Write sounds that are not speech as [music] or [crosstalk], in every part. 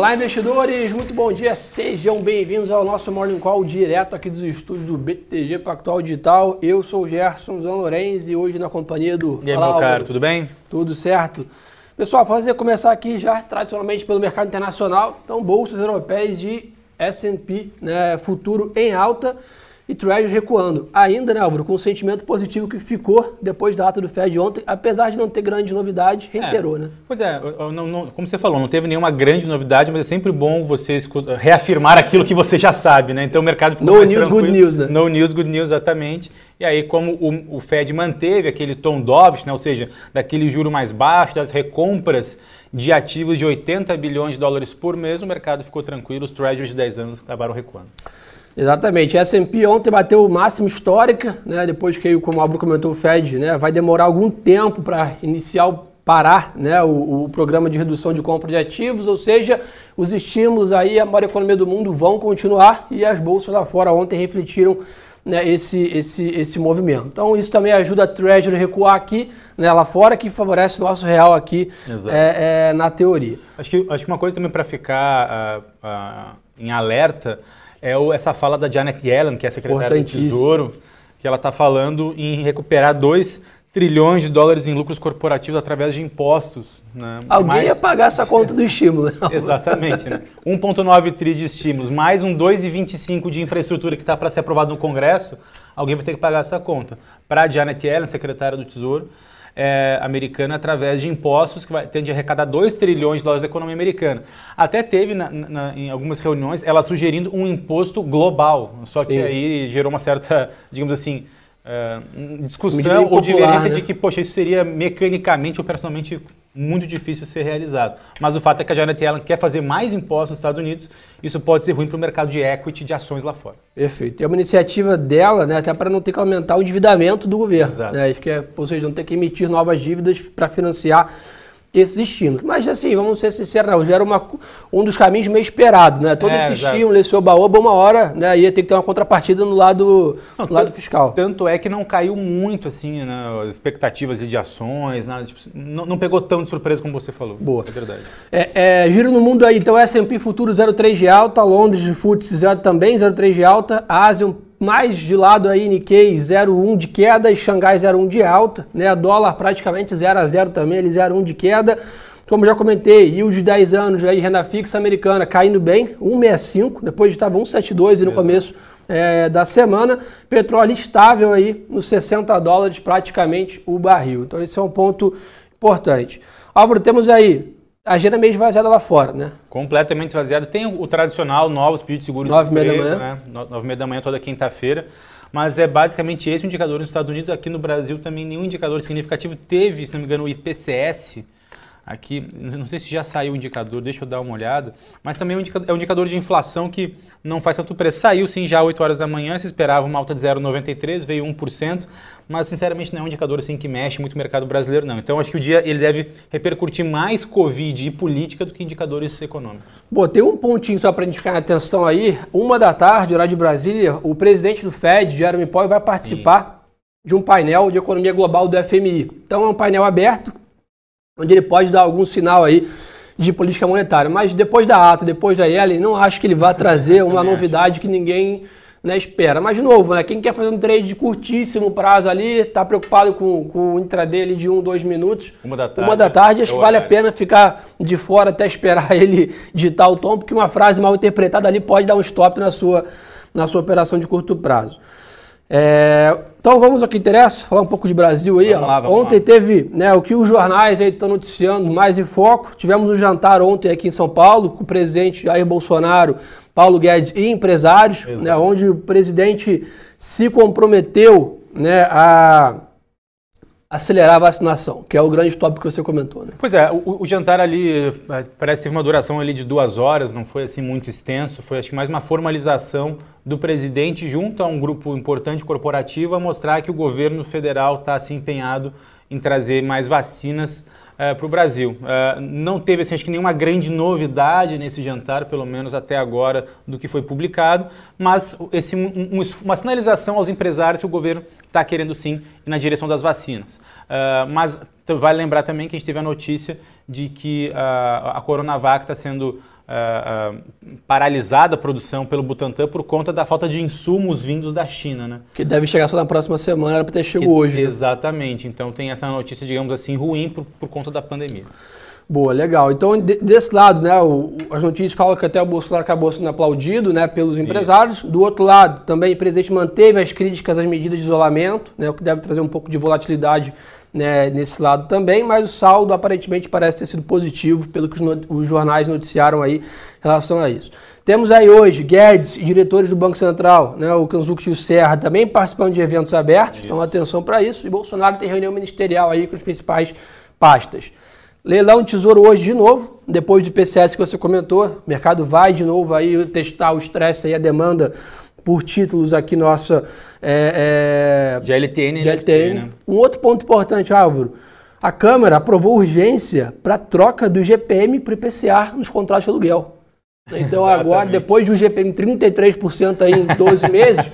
Olá, investidores, muito bom dia, sejam bem-vindos ao nosso Morning Call direto aqui dos estúdios do BTG Pactual Digital. Eu sou o Gerson Zan e hoje na companhia do. E aí, Olá, meu caro, tudo bem? Tudo certo. Pessoal, fazer começar aqui já tradicionalmente pelo mercado internacional, então bolsas europeias de S&P, né, futuro em alta e Treasury recuando. Ainda, né, Álvaro, com o sentimento positivo que ficou depois da ata do Fed ontem, apesar de não ter grande novidade, reiterou, é. né? Pois é, não, não, como você falou, não teve nenhuma grande novidade, mas é sempre bom você reafirmar aquilo que você já sabe, né? Então o mercado ficou no mais news, tranquilo. good news, né? No news, good news, exatamente. E aí, como o, o Fed manteve aquele tom dovish, né? ou seja, daquele juro mais baixo, das recompras de ativos de 80 bilhões de dólares por mês, o mercado ficou tranquilo, os treasuries de 10 anos acabaram recuando. Exatamente. A S&P ontem bateu o máximo histórica, né? Depois que, como o Álvaro comentou, o Fed, né? Vai demorar algum tempo para iniciar parar, né? O, o, programa de redução de compra de ativos, ou seja, os estímulos aí a maior economia do mundo vão continuar e as bolsas lá fora ontem refletiram né, esse, esse, esse movimento. Então isso também ajuda a Treasury a recuar aqui, né, lá fora, que favorece o nosso real aqui é, é, na teoria. Acho que, acho que uma coisa também para ficar uh, uh, em alerta é essa fala da Janet Yellen, que é a secretária do Tesouro, que ela está falando em recuperar 2 trilhões de dólares em lucros corporativos através de impostos. Né? Alguém mais... ia pagar essa conta do estímulo. Né? Exatamente. Né? 1,9 tri de estímulos, mais um 2,25 de infraestrutura que está para ser aprovado no Congresso, alguém vai ter que pagar essa conta. Para a Janet Yellen, secretária do Tesouro, é, americana através de impostos que vai, tende a arrecadar 2 trilhões de dólares da economia americana. Até teve na, na, em algumas reuniões ela sugerindo um imposto global, só que Sim. aí gerou uma certa, digamos assim, uh, discussão ou divergência né? de que, poxa, isso seria mecanicamente, operacionalmente muito difícil ser realizado. Mas o fato é que a Janet Yellen quer fazer mais impostos nos Estados Unidos, isso pode ser ruim para o mercado de equity de ações lá fora. Perfeito. É uma iniciativa dela, né, até para não ter que aumentar o endividamento do governo. Exato. Né, que é, ou seja, não ter que emitir novas dívidas para financiar esses estímulos. Mas assim, vamos ser sinceros, não, já era uma, um dos caminhos meio esperado, né? Todo é, esse exato. estímulo, esse oba-oba, uma hora né, ia ter que ter uma contrapartida no lado, não, no lado fiscal. Tanto é que não caiu muito, assim, né, as expectativas de ações, nada, tipo, não, não, pegou tão de surpresa como você falou. Boa. É verdade. É, é, giro no mundo aí, então S&P Futuro 0,3 de alta, Londres de FTSE 0 também 0,3 de alta, Ásia um mais de lado aí Nikkei 0,1 de queda e Xangai 0,1 de alta, né? Dólar praticamente 0 a 0 também, ele 0,1 de queda. Como já comentei, yield de 10 anos aí, renda fixa americana caindo bem, 1,65, depois estava 1,72 no começo é, da semana. Petróleo estável aí nos 60 dólares praticamente o barril. Então esse é um ponto importante. Álvaro, temos aí agenda meio esvaziada lá fora, né? Completamente esvaziada. Tem o, tradicional, novos pedidos de seguro Nove e meia da manhã. Né? Nove e meia da manhã toda quinta-feira. Mas é basicamente esse o indicador nos Estados Unidos. Aqui no Brasil também nenhum indicador significativo. Teve, se não me engano, o IPCS, Aqui, não sei se já saiu o indicador, deixa eu dar uma olhada, mas também é um indicador, é indicador de inflação que não faz tanto preço. Saiu sim já às 8 horas da manhã, se esperava uma alta de 0,93, veio 1%, mas sinceramente não é um indicador assim que mexe muito o mercado brasileiro não. Então acho que o dia ele deve repercutir mais Covid e política do que indicadores econômicos. Bom, tem um pontinho só para a gente ficar atenção aí. Uma da tarde, horário de Brasília, o presidente do Fed, Jeremy Powell, vai participar sim. de um painel de economia global do FMI. Então é um painel aberto, onde ele pode dar algum sinal aí de política monetária. Mas depois da ata, depois da Ellen, não acho que ele vá trazer [laughs] uma novidade que ninguém né, espera. Mas, de novo, né, quem quer fazer um trade de curtíssimo prazo ali, está preocupado com, com o intraday ali de um, dois minutos. Uma da tarde. Uma da tarde, acho que vale a pena ficar de fora até esperar [laughs] ele digitar o tom, porque uma frase mal interpretada ali pode dar um stop na sua, na sua operação de curto prazo. É, então vamos ao que interessa, falar um pouco de Brasil aí. Vamos lá, vamos ontem lá. teve né, o que os jornais aí estão noticiando mais em foco. Tivemos um jantar ontem aqui em São Paulo com o presidente Jair Bolsonaro, Paulo Guedes e empresários, né, onde o presidente se comprometeu né, a acelerar a vacinação, que é o grande tópico que você comentou. Né? Pois é, o, o, jantar ali é, parece que teve uma duração ali de duas horas, não foi assim muito extenso, foi acho que mais uma formalização do presidente junto a um grupo importante corporativo a mostrar que o governo federal está se empenhado em trazer mais vacinas uh, para o Brasil. Uh, não teve assim, acho que nenhuma grande novidade nesse jantar, pelo menos até agora, do que foi publicado, mas esse, um, uma sinalização aos empresários que o governo está querendo sim ir na direção das vacinas. Uh, mas vale lembrar também que a gente teve a notícia de que a Coronavac está sendo uh, paralisada a produção pelo Butantan por conta da falta de insumos vindos da China, né? Que deve chegar só na próxima semana, era para ter chegado hoje. Né? Exatamente. Né? Então tem essa notícia, digamos assim, ruim por, por conta da pandemia. Boa, legal. Então, de, desse lado, né, o, as notícias falam que até o Bolsonaro acabou sendo aplaudido né, pelos empresários. Isso. Do outro lado, também o presidente manteve as críticas às medidas de isolamento, né, o que deve trazer um pouco de volatilidade né, nesse lado também, mas o saldo aparentemente parece ter sido positivo, pelo que os, os jornais noticiaram aí em relação a isso. Temos aí hoje Guedes e diretores do Banco Central, né, o Kanzuki e o Serra, também participando de eventos abertos, isso. então atenção para isso. E Bolsonaro tem reunião ministerial aí com as principais pastas. Leilão de tesouro hoje de novo, depois do PCS que você comentou, o mercado vai de novo aí testar o estresse e a demanda por títulos aqui nossa é, é, de LTN. De LTN. Né? Um outro ponto importante, Álvaro, a Câmara aprovou urgência para troca do GPM para o IPCA nos contratos de aluguel. Então agora, depois de um GPM 33% aí em 12 [laughs] meses,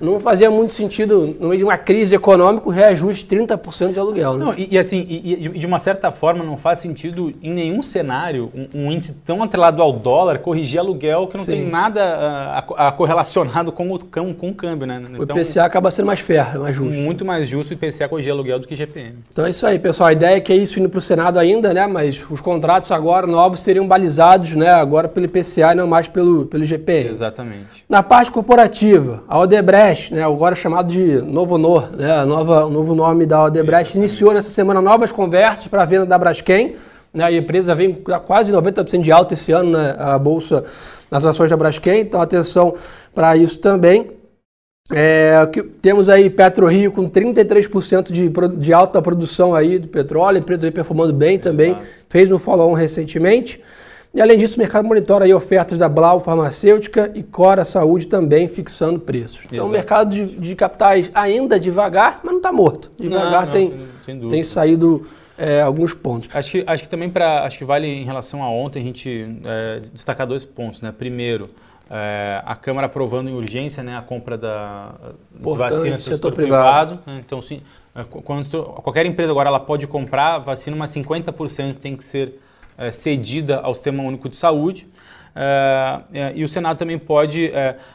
não fazia muito sentido, no meio de uma crise econômica, o reajuste 30% de aluguel. Né? Não, e, e, assim, e, e, de uma certa forma não faz sentido em nenhum cenário um, um índice tão atrelado ao dólar corrigir aluguel que não Sim. tem nada a, a, a correlacionado com o, com, com o câmbio. Né? Então, o IPCA acaba sendo mais ferro, mais justo. Muito mais justo o IPCA corrigir aluguel do que GPM. Então é isso aí, pessoal. A ideia é que é isso indo para o Senado ainda, né? mas os contratos agora novos seriam balizados né? agora pelo IPCA e não mais pelo, pelo GPM. Exatamente. Na parte corporativa, a Odebrecht, né, agora chamado de Novo Nor, né, a nova, o novo nome da Odebrecht, iniciou nessa semana novas conversas para a venda da Braskem. Né, a empresa vem a quase 90% de alta esse ano, né, a bolsa nas ações da Braskem, então atenção para isso também. É, que, temos aí PetroRio com 33% de, de alta produção aí do petróleo, a empresa vem performando bem Exato. também, fez um follow-on recentemente. E além disso, o mercado monitora aí ofertas da Blau Farmacêutica e Cora Saúde também fixando preços. Então Exato. o mercado de, de, capitais ainda devagar, mas não está morto. Devagar não, tem, não, sem, sem tem saído é, alguns pontos. Acho que, acho que também para acho que vale em relação a ontem a gente é, destacar dois pontos, né? Primeiro, é, a Câmara aprovando em urgência né, a compra da vacina setor, setor privado. privado né? Então, sim, é, quando, qualquer empresa agora ela pode comprar vacina, mas 50% tem que ser é, cedida ao Sistema Único de Saúde. É, e o Senado também pode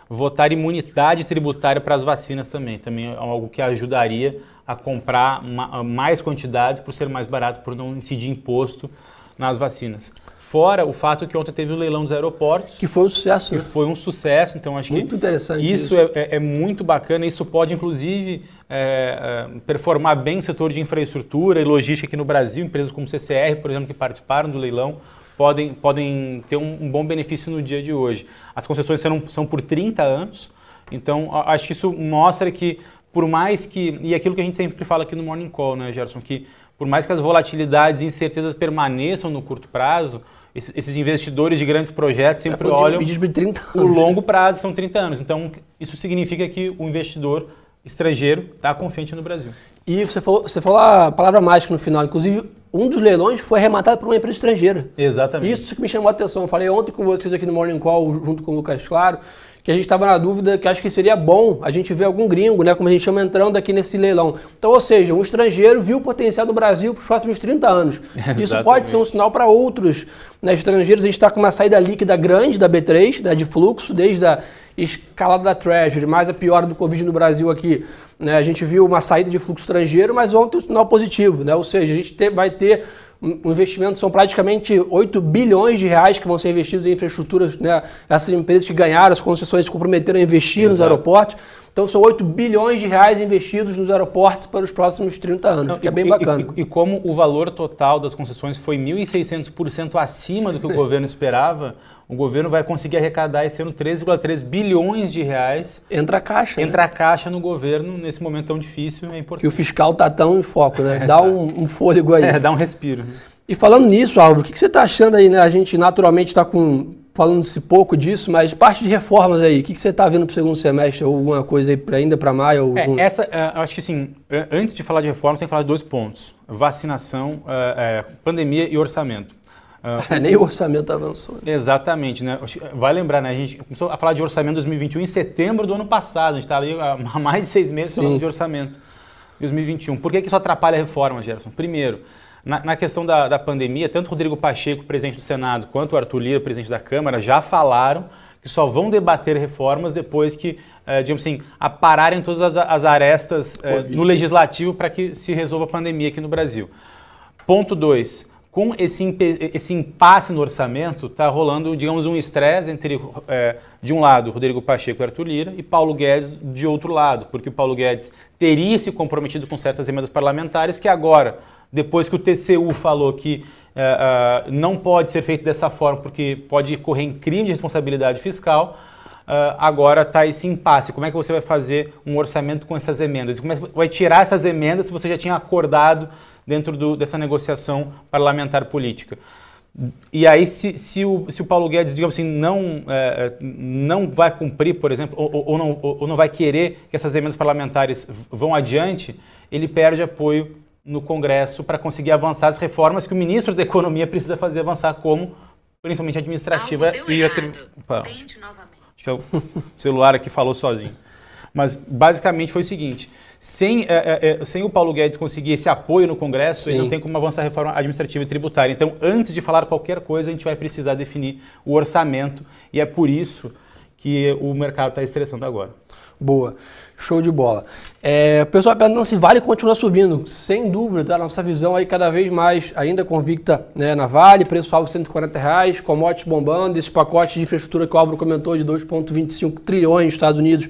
votar imunidade tributária para as vacinas também. Também é algo que ajudaria a comprar ma mais quantidades por ser mais barato, por não incidir imposto nas vacinas. Fora o fato que ontem teve o leilão dos aeroportos. Que foi um sucesso. Que né? foi um sucesso, então acho muito que interessante isso, isso. É, é, é, muito bacana. Isso pode, inclusive, é, é, performar bem o setor de infraestrutura e logística aqui no Brasil. Empresas como CCR, por exemplo, que participaram do leilão, podem, podem ter um, um bom benefício no dia de hoje. As concessões serão, são por 30 anos, então acho que isso mostra que, por mais que. E aquilo que a gente sempre fala aqui no Morning Call, né, Gerson? Que por mais que as volatilidades e incertezas permaneçam no curto prazo, esses investidores de grandes projetos sempre é, olham de 30 anos. o longo prazo, são 30 anos. Então, isso significa que o investidor estrangeiro está confiante no Brasil. E você falou, você falou a palavra mágica no final. Inclusive, um dos leilões foi arrematado por uma empresa estrangeira. Exatamente. Isso que me chamou a atenção. Eu falei ontem com vocês aqui no Morning Call, junto com o Lucas Claro, que a gente estava na dúvida que acho que seria bom a gente ver algum gringo, né, como a gente chama, entrando aqui nesse leilão. Então, ou seja, um estrangeiro viu o potencial do Brasil para os próximos 30 anos. [laughs] Isso pode ser um sinal para outros né, estrangeiros. A gente está com uma saída líquida grande da B3, né, de fluxo, desde a escalada da Treasury, mais a pior do Covid no Brasil aqui. Né, a gente viu uma saída de fluxo estrangeiro, mas ontem um sinal positivo. Né, ou seja, a gente ter, vai ter o investimento são praticamente 8 bilhões de reais que vão ser investidos em infraestruturas, né? essas empresas que ganharam as concessões se comprometeram a investir Exato. nos aeroportos. Então são 8 bilhões de reais investidos nos aeroportos para os próximos 30 anos, Não, que é bem e, bacana. E, e, como o valor total das concessões foi 1.600% acima do que o [laughs] governo esperava, o governo vai conseguir arrecadar esse ano 13,3 bilhões de reais. Entra a caixa. Entra né? a caixa no governo nesse momento tão difícil, é importante. Que o fiscal está tão em foco, né? Dá um, um fôlego aí. É, dá um respiro. E falando nisso, Álvaro, o que, que você está achando aí, né? A gente naturalmente está com falando-se pouco disso, mas parte de reformas aí, o que, que você está vendo para o segundo semestre? Ou alguma coisa aí ainda para maio? É, algum... Essa, uh, acho que assim, antes de falar de reformas, tem que falar de dois pontos: vacinação, uh, uh, pandemia e orçamento. Uh, [laughs] Nem o orçamento avançou. Exatamente, né? Vai lembrar, né? A gente começou a falar de orçamento 2021 em setembro do ano passado. A gente está ali [laughs] há mais de seis meses Sim. falando de orçamento. 2021. Por que, que isso atrapalha a reforma, Gerson? Primeiro, na, na questão da, da pandemia, tanto o Rodrigo Pacheco, presidente do Senado, quanto o Arthur Lira, presidente da Câmara, já falaram que só vão debater reformas depois que, eh, digamos assim, apararem todas as, as arestas eh, no legislativo para que se resolva a pandemia aqui no Brasil. Ponto 2. Com esse, esse impasse no orçamento, está rolando, digamos, um estresse entre, eh, de um lado, Rodrigo Pacheco e Arthur Lira, e Paulo Guedes de outro lado, porque o Paulo Guedes teria se comprometido com certas emendas parlamentares que agora, depois que o TCU falou que uh, uh, não pode ser feito dessa forma porque pode correr em crime de responsabilidade fiscal, uh, agora está esse impasse. Como é que você vai fazer um orçamento com essas emendas? Como é que vai tirar essas emendas se você já tinha acordado dentro do, dessa negociação parlamentar política? E aí, se, se, o, se o Paulo Guedes, digamos assim, não, é, não vai cumprir, por exemplo, ou, ou, não, ou não vai querer que essas emendas parlamentares vão adiante, ele perde apoio no Congresso para conseguir avançar as reformas que o ministro da Economia precisa fazer avançar, como principalmente administrativa e a Opa, acho que é o [laughs] celular aqui falou sozinho. Mas basicamente foi o seguinte: sem, é, é, é, sem o Paulo Guedes conseguir esse apoio no Congresso, Sim. ele não tem como avançar a reforma administrativa e tributária. Então, antes de falar qualquer coisa, a gente vai precisar definir o orçamento e é por isso que o mercado está estressando agora. Boa. Show de bola. É, o pessoal perguntando se Vale continua subindo. Sem dúvida, tá? Nossa visão aí cada vez mais ainda convicta né, na Vale, preço alvo 140 reais, commodities bombando, esse pacote de infraestrutura que o Álvaro comentou de 2,25 trilhões nos Estados Unidos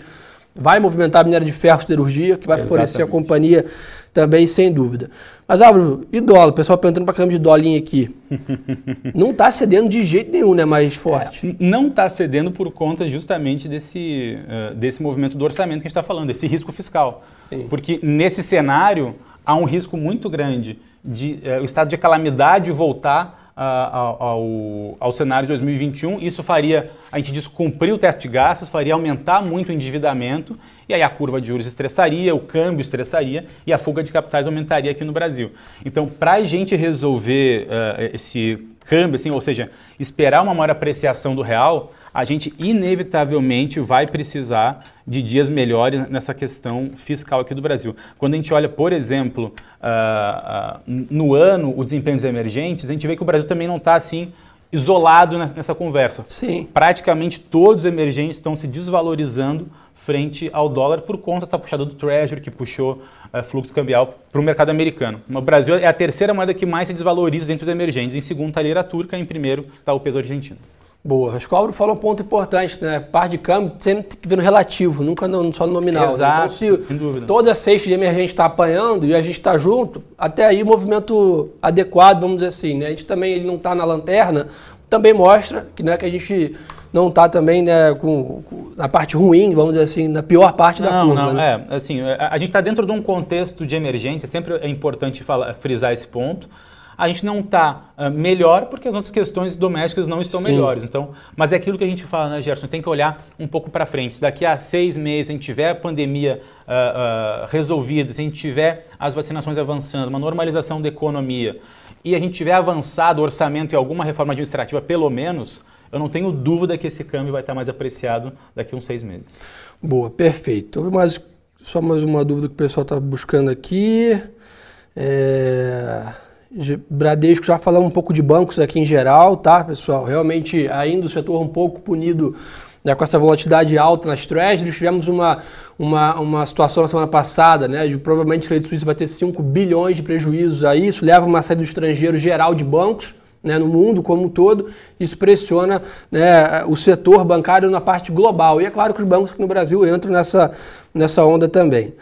vai movimentar a minério de ferro siderurgia, que vai Exatamente. favorecer a companhia também, sem dúvida. Mas, Álvaro, e dólar? O pessoal perguntando para caramba de dólar aqui. [laughs] não está cedendo de jeito nenhum, né? Mais forte. É, não está cedendo por conta justamente desse, uh, desse movimento do orçamento que a gente está falando, desse risco fiscal. Sim. Porque nesse cenário há um risco muito grande de uh, o estado de calamidade voltar ao, ao cenário de 2021. Isso faria, a gente diz, cumprir o teto de gastos, faria aumentar muito o endividamento, e aí a curva de juros estressaria, o câmbio estressaria e a fuga de capitais aumentaria aqui no Brasil. Então, para a gente resolver uh, esse câmbio, assim, ou seja, esperar uma maior apreciação do real, a gente inevitavelmente vai precisar de dias melhores nessa questão fiscal aqui do Brasil. Quando a gente olha, por exemplo, uh, uh, no ano o desempenho dos emergentes, a gente vê que o Brasil também não está assim isolado nessa, conversa. Sim. Praticamente todos os emergentes estão se desvalorizando frente ao dólar por conta dessa puxada do Treasury que puxou uh, fluxo cambial para o mercado americano. O Brasil é a terceira moeda que mais se desvaloriza dentro dos emergentes. Em segundo está a lira turca, em primeiro está o peso argentino. Boa. Acho que o Auro falou um ponto importante, né? Par de câmbio sempre tem que ver no relativo, nunca no, só no nominal. Né? Exato, né? então, se sem dúvida. toda a sexta de emergente está apanhando e a gente está junto, até aí o movimento adequado, vamos dizer assim, né? A gente também ele não está na lanterna, também mostra que, né, que a gente não está também né, com, com, na parte ruim, vamos dizer assim, na pior parte não, da curva. Não, né? é, assim, a, a gente está dentro de um contexto de emergência, sempre é importante falar, frisar esse ponto a gente não está uh, melhor porque as nossas questões domésticas não estão Sim. melhores. Então, mas é aquilo que a gente fala, né, Gerson? Tem que olhar um pouco para frente. Se daqui a seis meses a gente tiver a pandemia uh, uh, resolvida, se a gente tiver as vacinações avançando, uma normalização da economia e a gente tiver avançado o orçamento e alguma reforma administrativa, pelo menos, eu não tenho dúvida que esse câmbio vai estar mais apreciado daqui a uns seis meses. Boa, perfeito. Só mais uma dúvida que o pessoal está buscando aqui. É... Bradesco já falamos um pouco de bancos aqui em geral, tá, pessoal? Realmente ainda o setor um pouco punido né, com essa volatilidade alta nas treasuries. Tivemos uma, uma, uma situação na semana passada, né, de provavelmente o Credit Suisse vai ter 5 bilhões de prejuízos aí. Isso leva uma saída do estrangeiro geral de bancos. Né, no mundo como um todo, isso pressiona né, o setor bancário na parte global. E é claro que os bancos aqui no Brasil entram nessa, nessa onda também.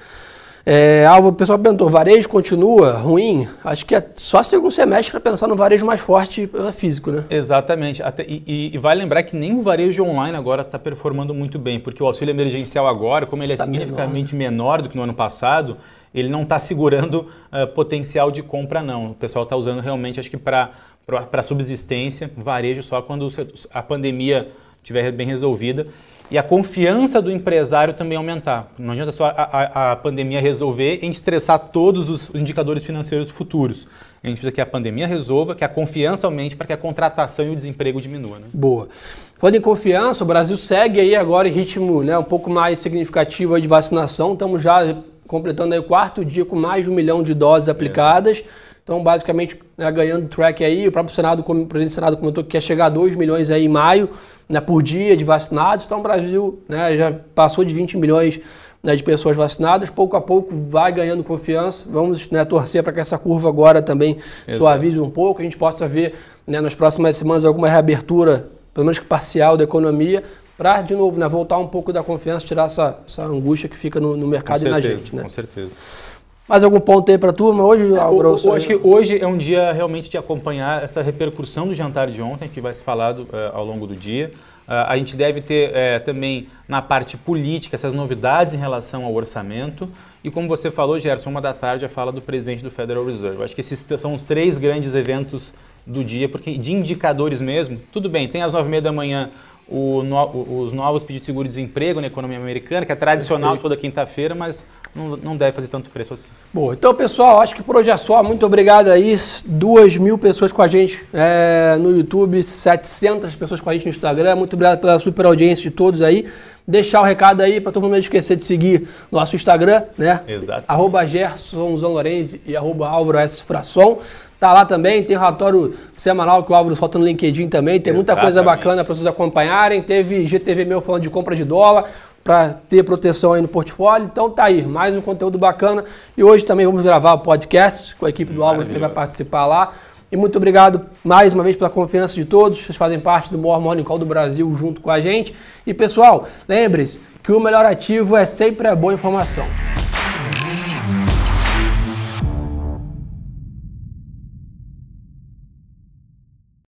É, o pessoal perguntou, varejo continua ruim? Acho que é só segundo semestre para pensar no varejo mais forte físico, né? Exatamente. Até, e, e, vale lembrar que nem o varejo online agora está performando muito bem, porque o auxílio emergencial agora, como ele é tá significativamente menor. menor. do que no ano passado, ele não está segurando uh, potencial de compra, não. O pessoal está usando realmente, acho que para subsistência, varejo só quando a pandemia estiver bem resolvida e a confiança do empresário também aumentar. Não adianta só a, a, a, pandemia resolver e estressar todos os indicadores financeiros futuros. A gente precisa que a pandemia resolva, que a confiança aumente para que a contratação e o desemprego diminua. Né? Boa. Falando em confiança, o Brasil segue aí agora em ritmo né, um pouco mais significativo de vacinação. Estamos já completando aí o quarto dia com mais de um milhão de doses aplicadas. Então, basicamente, né, ganhando track aí, o próprio Senado, o presidente do Senado comentou que quer chegar a 2 milhões aí em maio, né, por dia de vacinados. Então, o Brasil né, já passou de 20 milhões né, de pessoas vacinadas, pouco a pouco vai ganhando confiança. Vamos né, torcer para que essa curva agora também suavize um pouco, a gente possa ver né, nas próximas semanas alguma reabertura, pelo menos parcial, da economia, para, de novo, né, voltar um pouco da confiança, tirar essa, essa angústia que fica no, no mercado certeza, e na gente. Né? Com certeza. Mais algum ponto aí para a turma hoje, Álvaro? Eu, eu acho que hoje é um dia realmente de acompanhar essa repercussão do jantar de ontem, que vai ser falado uh, ao longo do dia. Uh, a gente deve ter uh, também na parte política essas novidades em relação ao orçamento. E como você falou, Gerson, uma da tarde a fala do presidente do Federal Reserve. Eu acho que esses são os três grandes eventos do dia, porque de indicadores mesmo, tudo bem, tem às nove e meia da manhã no, os novos pedidos de seguro-desemprego na economia americana, que é tradicional toda quinta-feira, mas não, não deve fazer tanto preço assim. Bom, então pessoal, acho que por hoje é só. Muito obrigado aí. Duas mil pessoas com a gente é, no YouTube, 700 pessoas com a gente no Instagram. Muito obrigado pela super audiência de todos aí. Deixar o recado aí para todo mundo não esquecer de seguir nosso Instagram, né? Exato. Arroba Gerson e arroba Álvaro S. Frasson. Tá lá também, tem relatório semanal que o Álvaro solta no LinkedIn também, tem muita Exatamente. coisa bacana para vocês acompanharem. Teve GTV meu falando de compra de dólar para ter proteção aí no portfólio. Então tá aí, mais um conteúdo bacana. E hoje também vamos gravar o podcast com a equipe do Álvaro que vai participar lá. E muito obrigado mais uma vez pela confiança de todos. Vocês fazem parte do maior Morning Call do Brasil junto com a gente. E pessoal, lembre-se que o melhor ativo é sempre a boa informação.